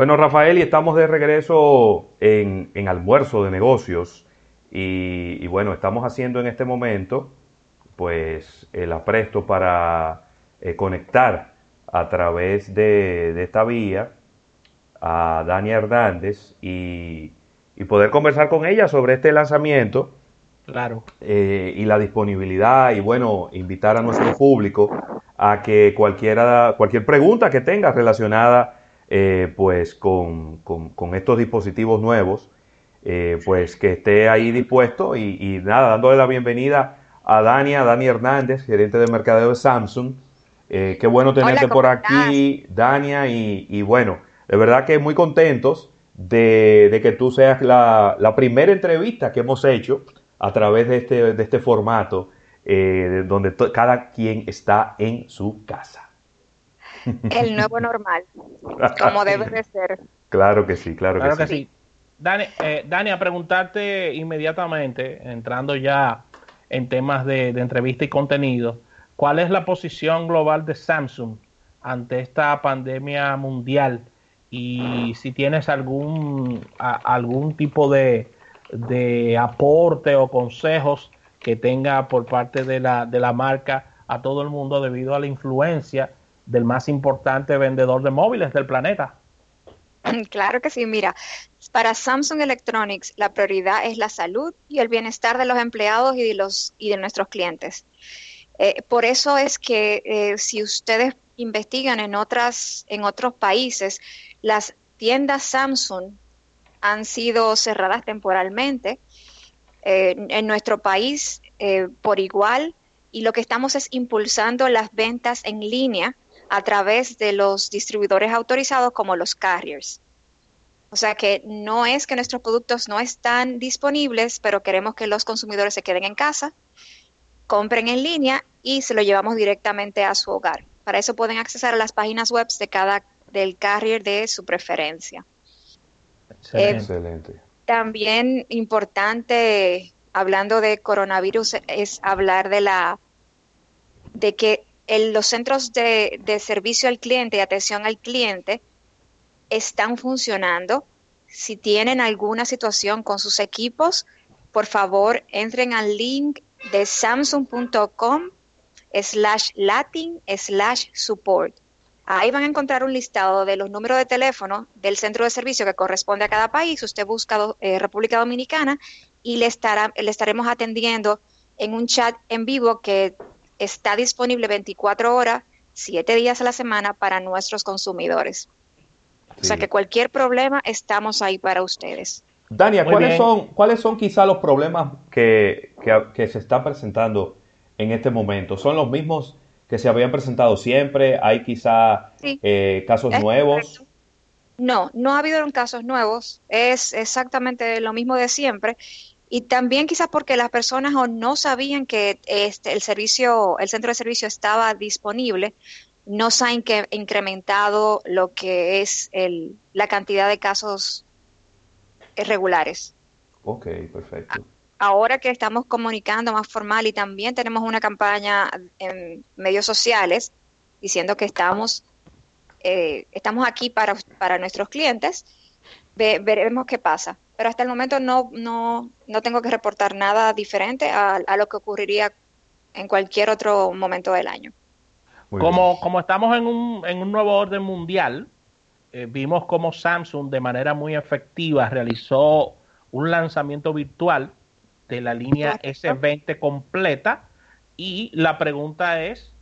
Bueno, Rafael, y estamos de regreso en, almuerzo de negocios. Y, bueno, estamos haciendo en este momento, pues, el apresto para eh, conectar a través de, esta vía a Dani Hernández y, poder conversar con ella sobre este lanzamiento. Claro. Eh, y la disponibilidad y bueno, invitar a nuestro público a que cualquiera, cualquier pregunta que tenga relacionada eh, pues con, estos dispositivos nuevos, eh, pues que esté ahí dispuesto y, nada, dándole la bienvenida a Dani, a Dani Hernández, gerente de mercadeo de Samsung. Eh, qué bueno tenerte por aquí, Dania, y, bueno, de verdad que muy contentos de, que tú seas la, primera entrevista que hemos hecho a través de este, de este formato, donde cada quien está en su casa el nuevo normal, como debe de ser. Claro que sí, claro, que, sí. Dani, eh, Dani, a preguntarte inmediatamente, entrando ya en temas de, entrevista y contenido, ¿cuál es la posición global de Samsung ante esta pandemia mundial? Y si tienes algún, algún tipo de, de aporte o consejos que tenga por parte de la, de la marca a todo el mundo debido a la influencia del más importante vendedor de móviles del planeta. Claro que sí, mira, para Samsung Electronics la prioridad es la salud y el bienestar de los empleados y de, los, y de nuestros clientes. Eh, por eso es que eh, si ustedes investigan en, otras, en otros países, las tiendas Samsung han sido cerradas temporalmente. Eh, en nuestro país, por igual, y lo que estamos es impulsando las ventas en línea a través de los distribuidores autorizados como los carriers. O sea que no es que nuestros productos no están disponibles, pero queremos que los consumidores se queden en casa, compren en línea y se lo llevamos directamente a su hogar. Para eso pueden acceder a las páginas web de cada del carrier de su preferencia. Excelente. Eh, también importante, hablando de coronavirus, es hablar de la de que los centros de, servicio al cliente y atención al cliente están funcionando. Si tienen alguna situación con sus equipos, por favor entren al link de samsung.com slash latin slash support. Ahí van a encontrar un listado de los números de teléfono del centro de servicio que corresponde a cada país. Usted busca eh, República Dominicana y le, estará, le estaremos atendiendo en un chat en vivo que está disponible 24 horas, 7 días a la semana para nuestros consumidores. O sea que cualquier problema, estamos ahí para ustedes. Dania, ¿cuáles son, ¿cuáles son quizá los problemas que, se están presentando en este momento? ¿Son los mismos que se habían presentado siempre? ¿Hay quizá eh, casos nuevos? No, no ha habido casos nuevos. Es exactamente lo mismo de siempre. Y también quizás porque las personas o no sabían que este, el servicio, el centro de servicio estaba disponible, no se ha incrementado lo que es el, la cantidad de casos regulares. Ok, perfecto. Ahora que estamos comunicando más formal y también tenemos una campaña en medios sociales diciendo que estamos, eh, estamos aquí para, para nuestros clientes, veremos qué pasa pero hasta el momento no, no, no tengo que reportar nada diferente a, lo que ocurriría en cualquier otro momento del año. como, como estamos en un, en un nuevo orden mundial, eh, vimos como Samsung de manera muy efectiva realizó un lanzamiento virtual de la línea S20 completa y la pregunta es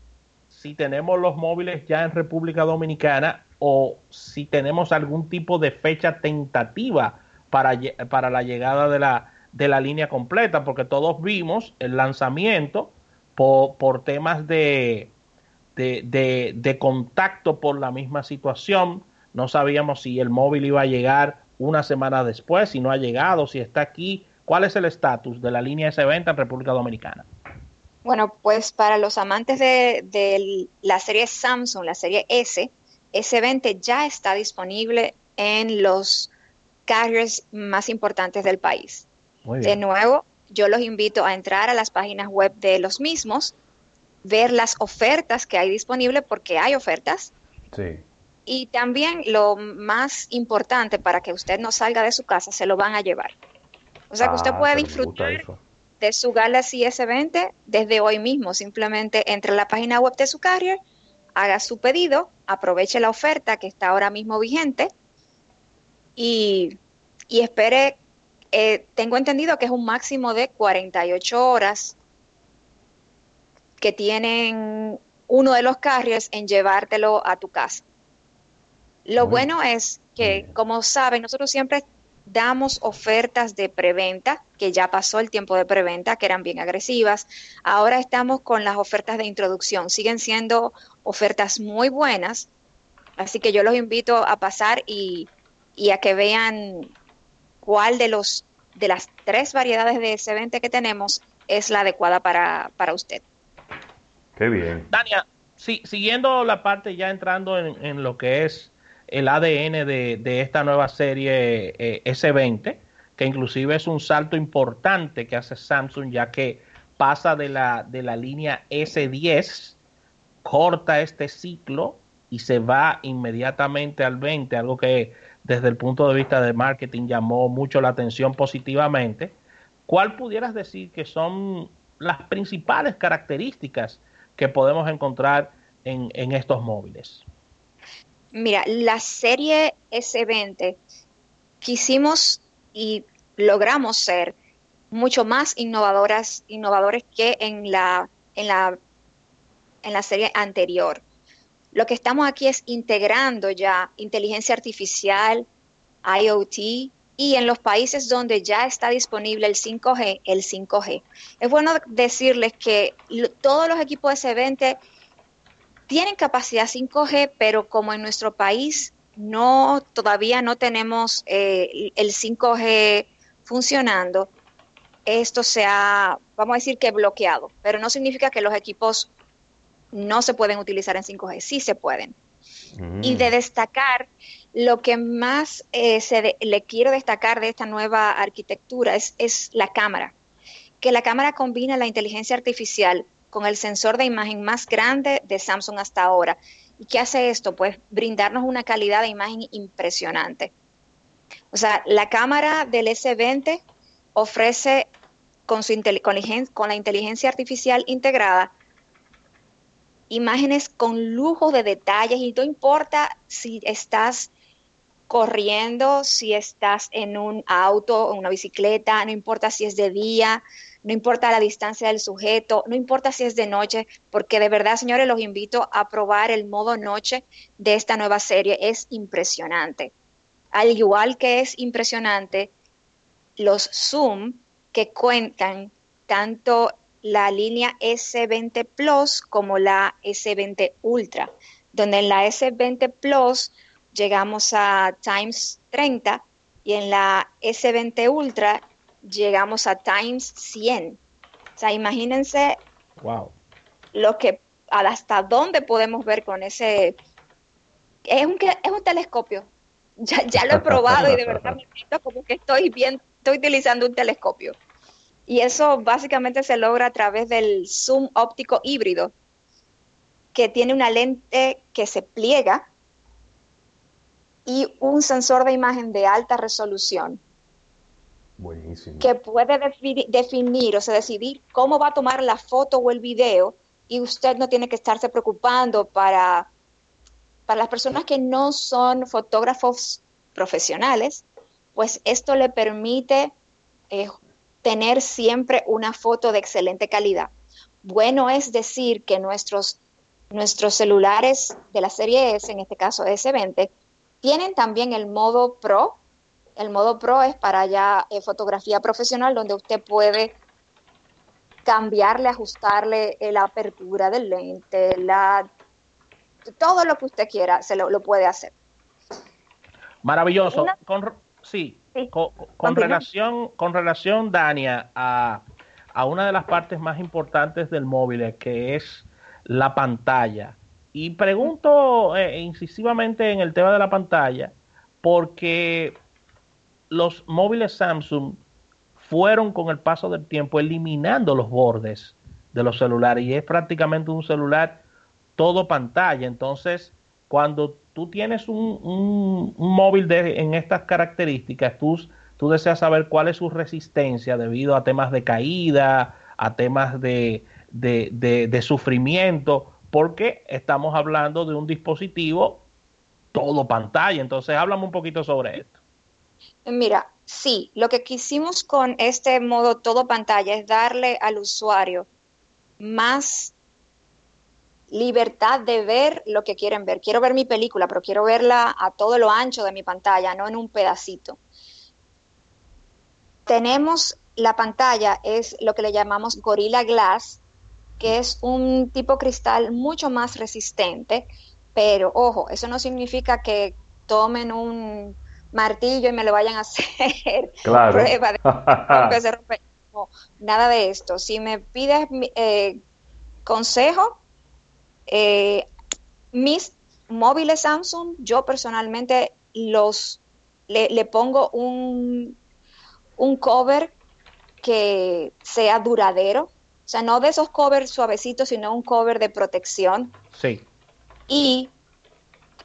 si tenemos los móviles ya en República Dominicana o si tenemos algún tipo de fecha tentativa para, para la llegada de la, de la línea completa, porque todos vimos el lanzamiento por, por temas de, de, de, contacto por la misma situación. No sabíamos si el móvil iba a llegar una semana después, si no ha llegado, si está aquí. ¿Cuál es el estatus de la línea S20 en República Dominicana? Bueno, pues para los amantes de, de, la serie Samsung, la serie S, S20 ya está disponible en los carriers más importantes del país. De nuevo, yo los invito a entrar a las páginas web de los mismos, ver las ofertas que hay disponibles, porque hay ofertas. y también lo más importante para que usted no salga de su casa, se lo van a llevar. O sea que usted Ah, puede disfrutar de su Galaxy S20 desde hoy mismo. Simplemente entre a la página web de su carrier, haga su pedido, aproveche la oferta que está ahora mismo vigente y, y espere. eh, tengo entendido que es un máximo de 48 horas que tienen uno de los carriers en llevártelo a tu casa. Lo bueno es que, como saben, nosotros siempre damos ofertas de preventa, que ya pasó el tiempo de preventa, que eran bien agresivas. Ahora estamos con las ofertas de introducción. Siguen siendo ofertas muy buenas. Así que yo los invito a pasar y, y a que vean cuál de los de las tres variedades de S20 que tenemos es la adecuada para, para usted. Qué bien. Dania, sí, siguiendo la parte ya entrando en, en lo que es el ADN de, de esta nueva serie eh, S20, que inclusive es un salto importante que hace Samsung, ya que pasa de la, de la línea S10, corta este ciclo y se va inmediatamente al 20, algo que desde el punto de vista de marketing llamó mucho la atención positivamente. ¿Cuál pudieras decir que son las principales características que podemos encontrar en, estos móviles? Mira, la serie S20 quisimos y logramos ser mucho más innovadoras, innovadores que en la, en la, en la serie anterior. Lo que estamos aquí es integrando ya inteligencia artificial, IoT y en los países donde ya está disponible el 5G, el 5G. Es bueno decirles que todos los equipos S20 tienen capacidad 5G, pero como en nuestro país no todavía no tenemos eh, el 5G funcionando, esto se ha, vamos a decir que bloqueado, pero no significa que los equipos no se pueden utilizar en 5G, sí se pueden. Mm. Y de destacar, lo que más eh, se de- le quiero destacar de esta nueva arquitectura es, es la cámara, que la cámara combina la inteligencia artificial con el sensor de imagen más grande de Samsung hasta ahora. ¿Y qué hace esto? Pues brindarnos una calidad de imagen impresionante. O sea, la cámara del S20 ofrece con, su con la inteligencia artificial integrada imágenes con lujo de detalles y no importa si estás corriendo, si estás en un auto, en una bicicleta, no importa si es de día, no importa la distancia del sujeto, no importa si es de noche, porque de verdad, señores, los invito a probar el modo noche de esta nueva serie. Es impresionante. Al igual que es impresionante los zoom que cuentan tanto la línea S20 Plus como la S20 Ultra, donde en la S20 Plus llegamos a times 30 y en la S20 Ultra llegamos a times 100. O sea, imagínense Wow. lo que hasta dónde podemos ver con ese es un es un telescopio. Ya, ya lo he probado y de verdad me siento como que estoy bien, estoy utilizando un telescopio. Y eso básicamente se logra a través del zoom óptico híbrido, que tiene una lente que se pliega y un sensor de imagen de alta resolución Buenísimo. que puede defi- definir, o sea, decidir cómo va a tomar la foto o el video y usted no tiene que estarse preocupando para, para las personas que no son fotógrafos profesionales, pues esto le permite eh, tener siempre una foto de excelente calidad. Bueno es decir que nuestros, nuestros celulares de la serie S, en este caso S20, tienen también el modo Pro, el modo Pro es para ya eh, fotografía profesional, donde usted puede cambiarle, ajustarle eh, la apertura del lente, la, todo lo que usted quiera, se lo, lo puede hacer. Maravilloso. Una- Con, sí, Sí. con, relación, con relación, Dania, a, a una de las partes más importantes del móvil, que es la pantalla. Y pregunto eh, incisivamente en el tema de la pantalla, porque los móviles Samsung fueron con el paso del tiempo eliminando los bordes de los celulares y es prácticamente un celular todo pantalla. Entonces, cuando tú tienes un, móvil de, en estas características, tú, tú deseas saber cuál es su resistencia debido a temas de caída, a temas de, de, sufrimiento, porque estamos hablando de un dispositivo todo pantalla. Entonces, háblame un poquito sobre esto. Mira, sí, lo que quisimos con este modo todo pantalla es darle al usuario más libertad de ver lo que quieren ver. Quiero ver mi película, pero quiero verla a todo lo ancho de mi pantalla, no en un pedacito. Tenemos la pantalla, es lo que le llamamos Gorilla Glass, que es un tipo cristal mucho más resistente, pero ojo, eso no significa que tomen un martillo y me lo vayan a hacer prueba de nada de esto. Si me pides eh, consejo, eh, mis móviles Samsung, yo personalmente los le, pongo un, un cover que sea duradero. O sea, no de esos covers suavecitos, sino un cover de protección. Sí. Y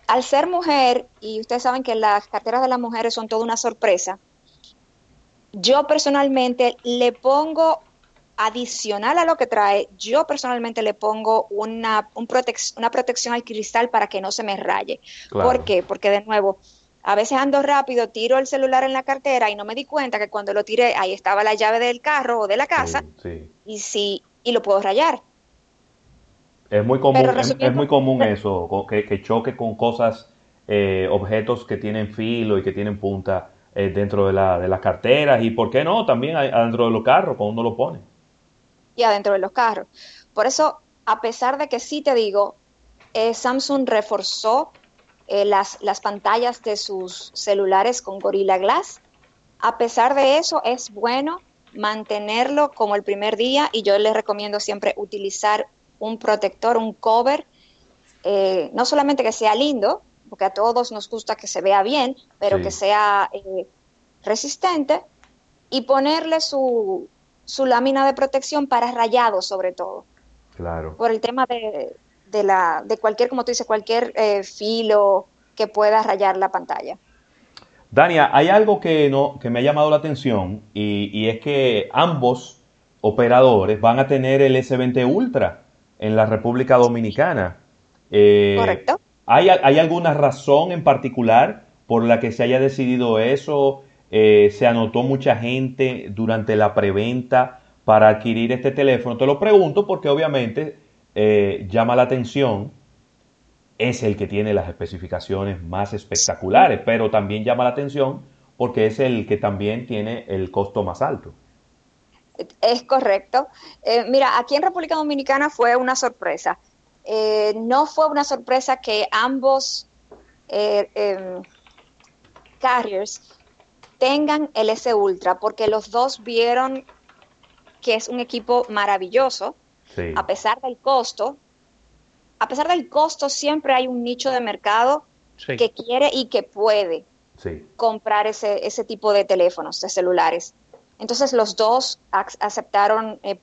al ser mujer, y ustedes saben que las carteras de las mujeres son toda una sorpresa, yo personalmente le pongo adicional a lo que trae, yo personalmente le pongo una, una protección al cristal para que no se me raye. ¿Por qué? Porque de nuevo, a veces ando rápido, tiro el celular en la cartera y no me di cuenta que cuando lo tiré ahí estaba la llave del carro o de la casa y sí y lo puedo rayar. Es muy común, es, muy común eso, que, choque con cosas, eh, objetos que tienen filo y que tienen punta eh, dentro de, la, de las carteras y, ¿por qué no? También adentro de los carros, cuando uno lo pone adentro de los carros. Por eso, a pesar de que sí te digo, eh, Samsung reforzó eh, las, las pantallas de sus celulares con Gorilla Glass, a pesar de eso es bueno mantenerlo como el primer día y yo les recomiendo siempre utilizar un protector, un cover, eh, no solamente que sea lindo, porque a todos nos gusta que se vea bien, pero que sea resistente y ponerle su, su lámina de protección para rayados sobre todo. Claro. Por el tema de, de la, de cualquier, como tú dices, cualquier eh, filo que pueda rayar la pantalla. Dania, hay algo que, no, que me ha llamado la atención y, es que ambos operadores van a tener el S20 Ultra en la República Dominicana. Eh, Correcto. ¿hay, ¿Hay alguna razón en particular por la que se haya decidido eso? Eh, se anotó mucha gente durante la preventa para adquirir este teléfono. Te lo pregunto porque obviamente eh, llama la atención. Es el que tiene las especificaciones más espectaculares, pero también llama la atención porque es el que también tiene el costo más alto. Es correcto. Eh, mira, aquí en República Dominicana fue una sorpresa. no fue una sorpresa que ambos em, carriers tengan el S Ultra, porque los dos vieron que es un equipo maravilloso, a pesar del costo. A pesar del costo, siempre hay un nicho de mercado que quiere y que puede comprar ese, ese tipo de teléfonos, de celulares. Entonces los dos aceptaron eh,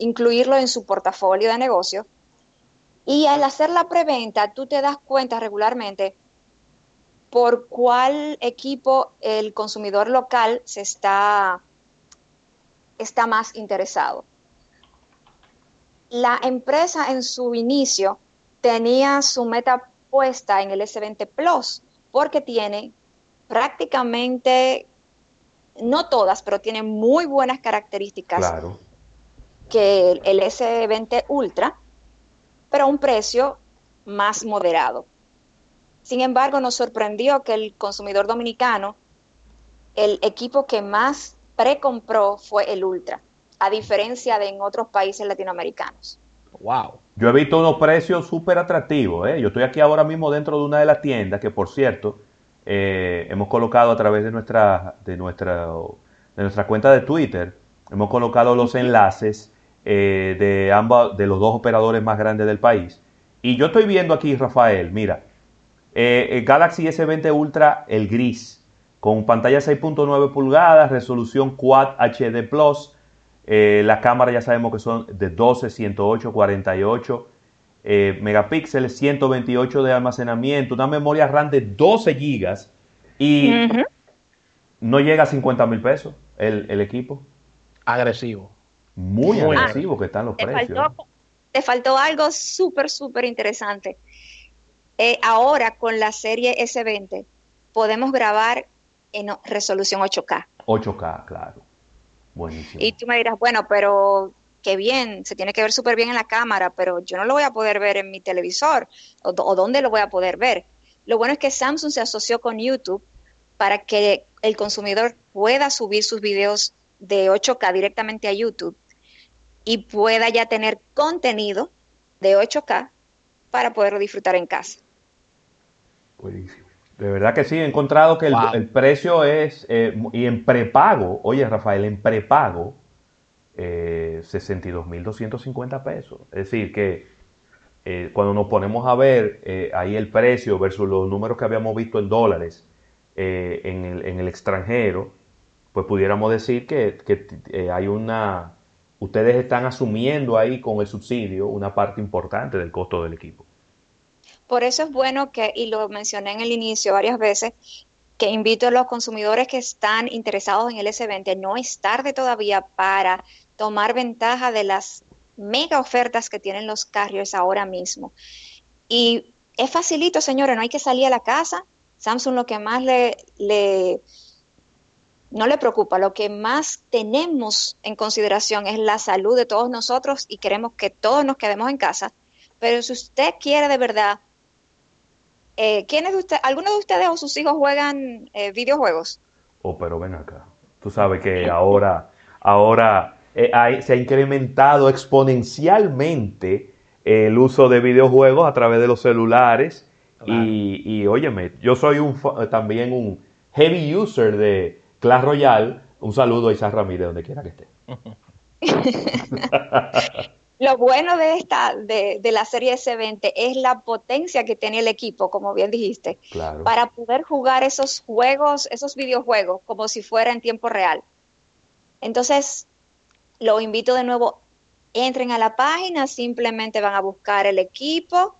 incluirlo en su portafolio de negocio. Y al hacer la preventa, tú te das cuenta regularmente por cuál equipo el consumidor local se está, está más interesado. La empresa en su inicio tenía su meta puesta en el S20 Plus porque tiene prácticamente, no todas, pero tiene muy buenas características que el S20 Ultra, pero a un precio más moderado. Sin embargo, nos sorprendió que el consumidor dominicano, el equipo que más precompró fue el Ultra, a diferencia de en otros países latinoamericanos. Wow. Yo he visto unos precios súper atractivos. ¿eh? Yo estoy aquí ahora mismo dentro de una de las tiendas que, por cierto, eh, hemos colocado a través de nuestra, de, nuestra, de nuestra cuenta de Twitter, hemos colocado los enlaces eh, de, ambos, de los dos operadores más grandes del país. Y yo estoy viendo aquí, Rafael, mira, eh, eh, Galaxy S20 Ultra, el gris, con pantalla 6.9 pulgadas, resolución Quad HD Plus. Eh, las cámaras ya sabemos que son de 12, 108, 48. eh, megapíxeles, 128 de almacenamiento, una memoria RAM de 12 gigas y no llega a 50 mil pesos el, equipo. Agresivo. Muy, agresivo que están los precios. te faltó algo súper, súper interesante. Eh, ahora con la serie S20 podemos grabar en resolución 8K. 8K, claro. Buenísimo. Y tú me dirás, bueno, pero qué bien, se tiene que ver súper bien en la cámara, pero yo no lo voy a poder ver en mi televisor o, dónde lo voy a poder ver. Lo bueno es que Samsung se asoció con YouTube para que el consumidor pueda subir sus videos de 8K directamente a YouTube y pueda ya tener contenido de 8K para poderlo disfrutar en casa. Buenísimo. De verdad que sí, he encontrado que el, precio es, eh, y en prepago, oye Rafael, en prepago, eh, 62.250 pesos. Es decir, que eh, cuando nos ponemos a ver eh, ahí el precio versus los números que habíamos visto en dólares en el, en, el, extranjero, pues pudiéramos decir que, que hay una... Ustedes están asumiendo ahí con el subsidio una parte importante del costo del equipo. Por eso es bueno que, y lo mencioné en el inicio varias veces, que invito a los consumidores que están interesados en el S20, no es tarde todavía para tomar ventaja de las mega ofertas que tienen los carriers ahora mismo. Y es facilito, señores, no hay que salir a la casa. Samsung lo que más le, le no le preocupa, lo que más tenemos en consideración es la salud de todos nosotros y queremos que todos nos quedemos en casa. Pero si usted quiere de verdad, eh, ¿quiénes de usted, algunos de ustedes o sus hijos juegan eh, videojuegos? Oh, pero ven acá. Tú sabes que ahora, ahora eh, se ha incrementado exponencialmente el uso de videojuegos a través de los celulares. Y, y óyeme, yo soy un, también un heavy user de Clash Royale. Un saludo a Isa Ramírez, donde quiera que esté. Lo bueno de esta, de, de, la serie S20 es la potencia que tiene el equipo, como bien dijiste, para poder jugar esos juegos, esos videojuegos, como si fuera en tiempo real. Entonces, lo invito de nuevo, entren a la página, simplemente van a buscar el equipo,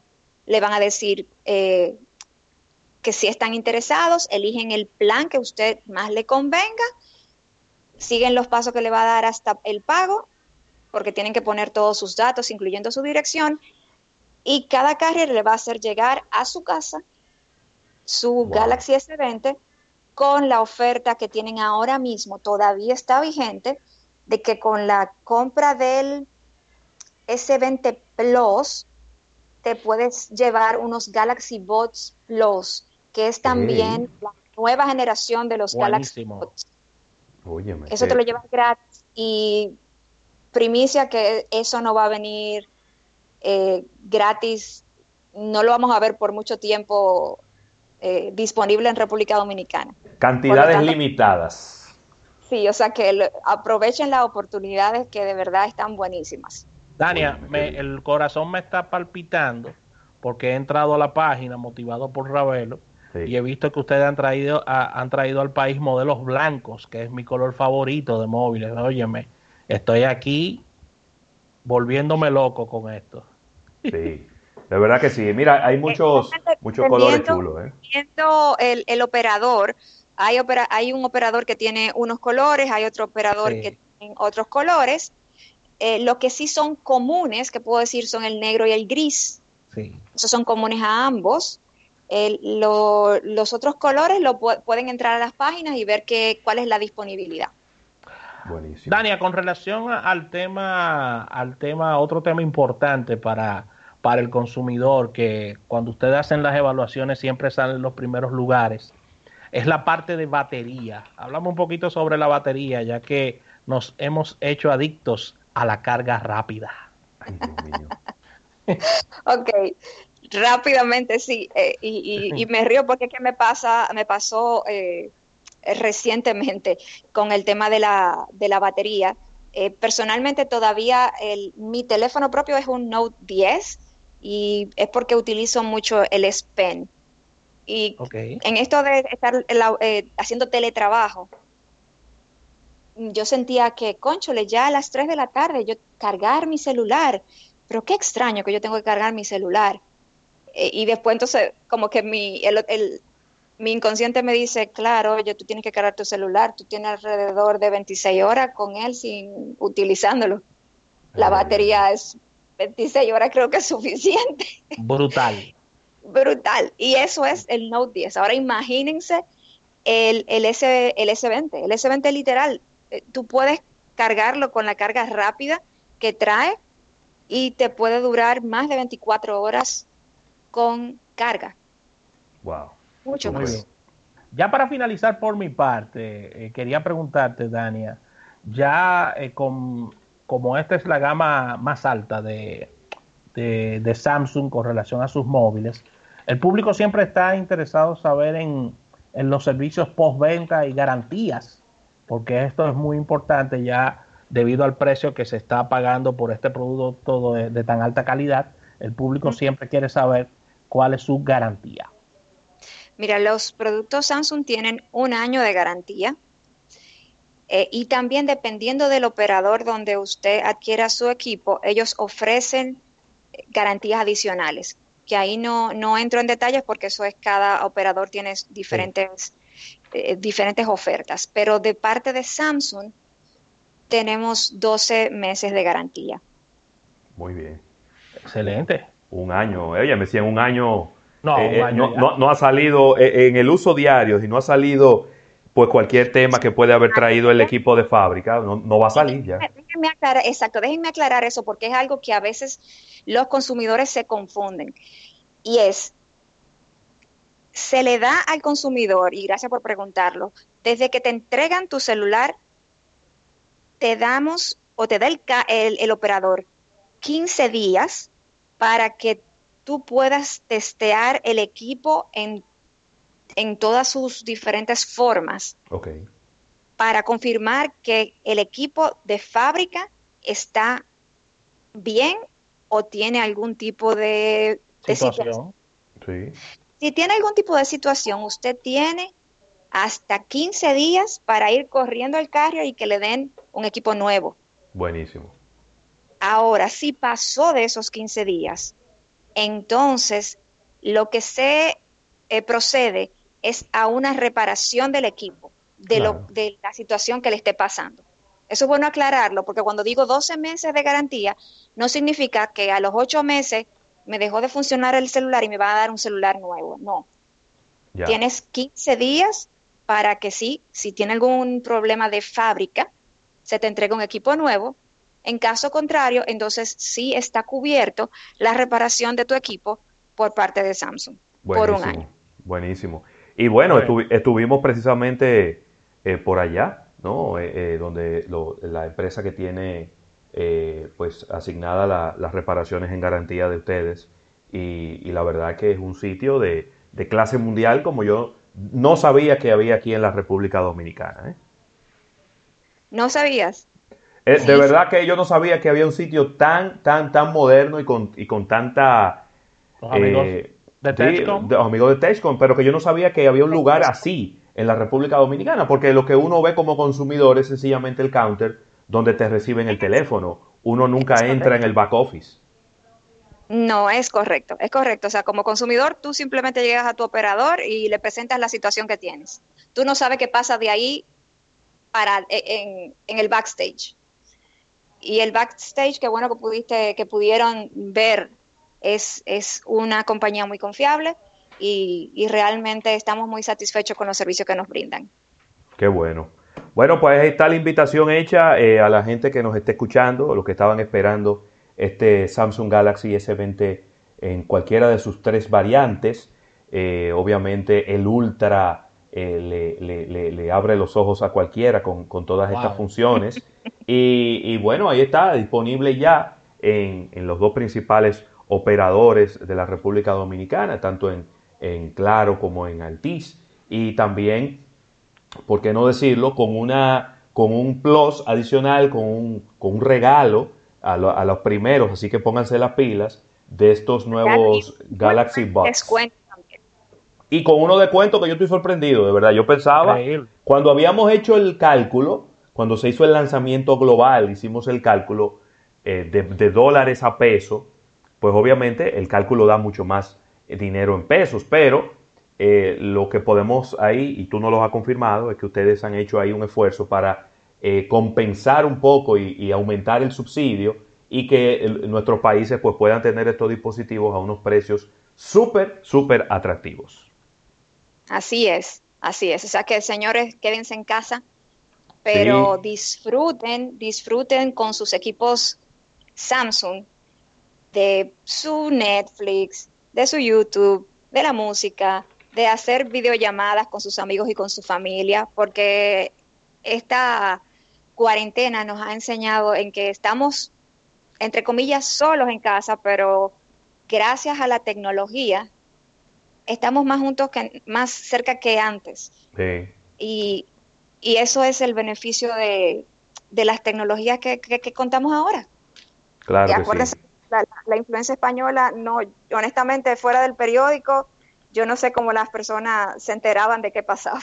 le van a decir eh, que si están interesados, eligen el plan que usted más le convenga, siguen los pasos que le va a dar hasta el pago, porque tienen que poner todos sus datos, incluyendo su dirección, y cada carrier le va a hacer llegar a su casa su Galaxy S20 con la oferta que tienen ahora mismo, todavía está vigente, de que con la compra del S20 Plus te puedes llevar unos Galaxy Bots Plus, que es también la nueva generación de los Galaxy Bots. eso te lo llevas gratis y primicia que eso no va a venir eh, gratis, no lo vamos a ver por mucho tiempo eh, disponible en República Dominicana. Cantidades limitadas. Sí, o sea que aprovechen las oportunidades que de verdad están buenísimas. Dania, el corazón me está palpitando porque he entrado a la página motivado por Ravelo y he visto que ustedes han traído, han traído al país modelos blancos, que es mi color favorito de móviles. Óyeme, estoy aquí volviéndome loco con esto. Sí, de verdad que sí. Mira, hay muchos, muchos colores chulos. ¿eh? El, el operador hay, hay un operador que tiene unos colores, hay otro operador que tiene otros colores. Eh, lo que sí son comunes, que puedo decir, son el negro y el gris. Sí. Esos son comunes a ambos. los otros colores lo pueden entrar a las páginas y ver que, cuál es la disponibilidad. Buenísimo. Dania, con relación al tema, al tema, otro tema importante para, para el consumidor, que cuando ustedes hacen las evaluaciones siempre salen los primeros lugares es la parte de batería. Hablamos un poquito sobre la batería, ya que nos hemos hecho adictos a la carga rápida. ok, rápidamente sí, eh, y, me río porque que me pasa, me pasó eh, recientemente con el tema de la, de la batería. Eh, personalmente todavía el, mi teléfono propio es un Note 10 y es porque utilizo mucho el S Pen. Y en esto de estar eh, haciendo teletrabajo, yo sentía que, conchole, ya a las 3 de la tarde, yo cargar mi celular, pero qué extraño que yo tengo que cargar mi celular. Eh, y después entonces como que mi, el, mi inconsciente me dice, claro, oye, tú tienes que cargar tu celular, tú tienes alrededor de 26 horas con él sin utilizándolo. La batería es 26 horas, creo que es suficiente. Brutal. Brutal. Y eso es el Note 10. Ahora imagínense el, el, S, el S20. El S20 literal, eh, tú puedes cargarlo con la carga rápida que trae y te puede durar más de 24 horas con carga. Wow. Mucho más. Ya para finalizar por mi parte, eh, quería preguntarte, Dania, ya eh, con, como esta es la gama más alta de, de, Samsung con relación a sus móviles, el público siempre está interesado en saber en, en los servicios postventa y garantías, porque esto es muy importante ya debido al precio que se está pagando por este producto de, de tan alta calidad. El público siempre quiere saber cuál es su garantía. Mira, los productos Samsung tienen un año de garantía. Eh, y también dependiendo del operador donde usted adquiera su equipo, ellos ofrecen eh, garantías adicionales, que ahí no, no entro en detalles porque eso es cada operador tiene diferentes, eh, diferentes ofertas, pero de parte de Samsung tenemos 12 meses de garantía. Muy bien. Excelente. Un año, ella me decía un año eh, eh, no, no, no, ha salido eh, en el uso diario, si no ha salido pues cualquier tema que puede haber traído el equipo de fábrica, no, va a salir ya. Déjenme aclarar, exacto, déjenme aclarar eso porque es algo que a veces los consumidores se confunden. Y es, se le da al consumidor, y gracias por preguntarlo, desde que te entregan tu celular, te damos o te da el, el, el operador 15 días para que tú puedas testear el equipo en, en todas sus diferentes formas. Para confirmar que el equipo de fábrica está bien o tiene algún tipo de, situación. Si tiene algún tipo de situación, usted tiene hasta 15 días para ir corriendo al carro y que le den un equipo nuevo. Buenísimo. Ahora, si pasó de esos 15 días entonces lo que se eh, procede es a una reparación del equipo, de, lo, de la situación que le esté pasando. Eso es bueno aclararlo, porque cuando digo 12 meses de garantía, no significa que a los 8 meses me dejó de funcionar el celular y me va a dar un celular nuevo. No. Tienes 15 días para que sí, si tiene algún problema de fábrica, se te entregue un equipo nuevo en caso contrario, entonces sí está cubierto la reparación de tu equipo por parte de Samsung por un año. Buenísimo. Y bueno, estuvimos precisamente eh, por allá, ¿no? Eh, eh, donde la empresa que tiene pues asignada las reparaciones en garantía de ustedes y, la verdad que es un sitio de, de, clase mundial como yo no sabía que había aquí en la República Dominicana. ¿No sabías? Eh, de verdad que yo no sabía que había un sitio tan, tan, tan moderno y con, y con tanta... Los amigos eh, de Techcom. los amigos de Techcom, pero que yo no sabía que había un lugar así en la República Dominicana, porque lo que uno ve como consumidor es sencillamente el counter donde te reciben el teléfono. Uno nunca entra en el back office. No, es correcto, es correcto. O sea, como consumidor, tú simplemente llegas a tu operador y le presentas la situación que tienes. Tú no sabes qué pasa de ahí para en, en el backstage y el backstage, que bueno que pudiste, que pudieron ver, es, es una compañía muy confiable y, realmente estamos muy satisfechos con los servicios que nos brindan. Qué bueno. Bueno, pues ahí está la invitación hecha eh, a la gente que nos esté escuchando, los que estaban esperando este Samsung Galaxy S20 en cualquiera de sus tres variantes. Eh, obviamente el Ultra eh, le, abre los ojos a cualquiera con, todas estas funciones. Y, bueno, ahí está, disponible ya en, los dos principales operadores de la República Dominicana, tanto en, Claro como en Altiz. Y también, ¿por qué no decirlo? Con, una, con un plus adicional, con un, con un regalo a, a los primeros, así que pónganse las pilas de estos nuevos Galaxy Buds. Y con uno de cuento que yo estoy sorprendido, de verdad. Yo pensaba, cuando habíamos hecho el cálculo, cuando se hizo el lanzamiento global, hicimos el cálculo, eh, de, dólares a peso, pues obviamente el cálculo da mucho más dinero en pesos, pero eh, lo que podemos ahí, y tú no lo has confirmado, es que ustedes han hecho ahí un esfuerzo para compensar un poco y, aumentar el subsidio y que nuestros países pues puedan tener estos dispositivos a unos precios súper, súper atractivos. Así es, así es. O sea que señores, quédense en casa, pero disfruten, disfruten con sus equipos Samsung de su Netflix, de su YouTube, de la música, de hacer videollamadas con sus amigos y con su familia, porque esta cuarentena nos ha enseñado en que estamos, entre comillas, solos en casa, pero gracias a la tecnología estamos más juntos, que, más cerca que antes. Y, eso es el beneficio de, las tecnologías que contamos ahora. Claro. la, influencia española, no, honestamente, fuera del periódico, yo no sé cómo las personas se enteraban de qué pasaba.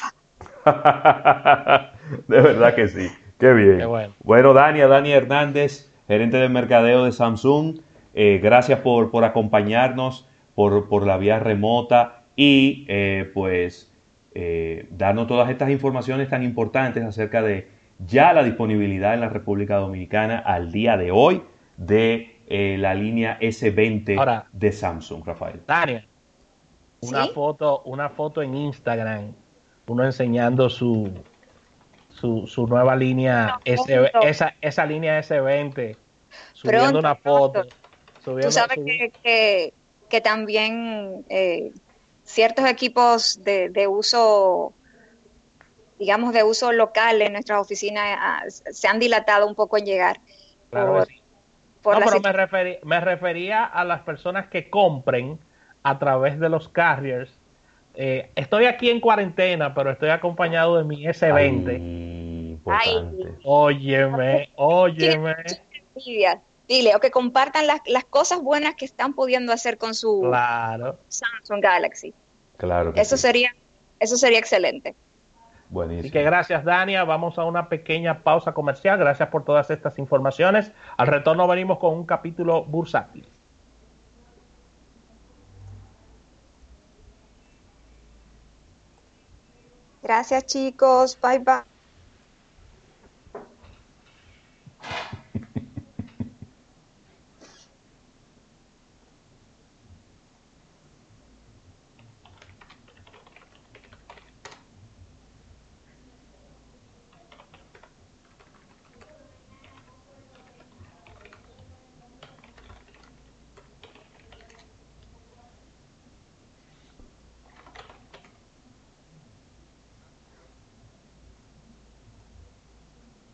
de verdad que sí. Qué bien. bueno. bueno, Dania, Dani Hernández, gerente de mercadeo de Samsung, eh, gracias por, por acompañarnos por, por, la vía remota y eh, pues eh, darnos todas estas informaciones tan importantes acerca de ya la disponibilidad en la República Dominicana al día de hoy de eh, la línea S20 de Samsung, Rafael. Tania, una foto, una foto en Instagram, uno enseñando su su, nueva línea S, esa, esa línea S20, subiendo una foto. Tú sabes que, que, también eh, ciertos equipos de, de uso digamos, de uso local en nuestras oficinas ah, se han dilatado un poco en llegar. Claro no, pero me, me refería a las personas que compren a través de los carriers. Eh, estoy aquí en cuarentena, pero estoy acompañado de mi S20. Ay, óyeme, óyeme. Dile, o que compartan las, las, cosas buenas que están pudiendo hacer con su Samsung Galaxy. Claro. eso sería, eso sería excelente. Buenísimo. Así que gracias, Dania. Vamos a una pequeña pausa comercial. Gracias por todas estas informaciones. Al retorno venimos con un capítulo bursátil. Gracias, chicos. Bye, bye.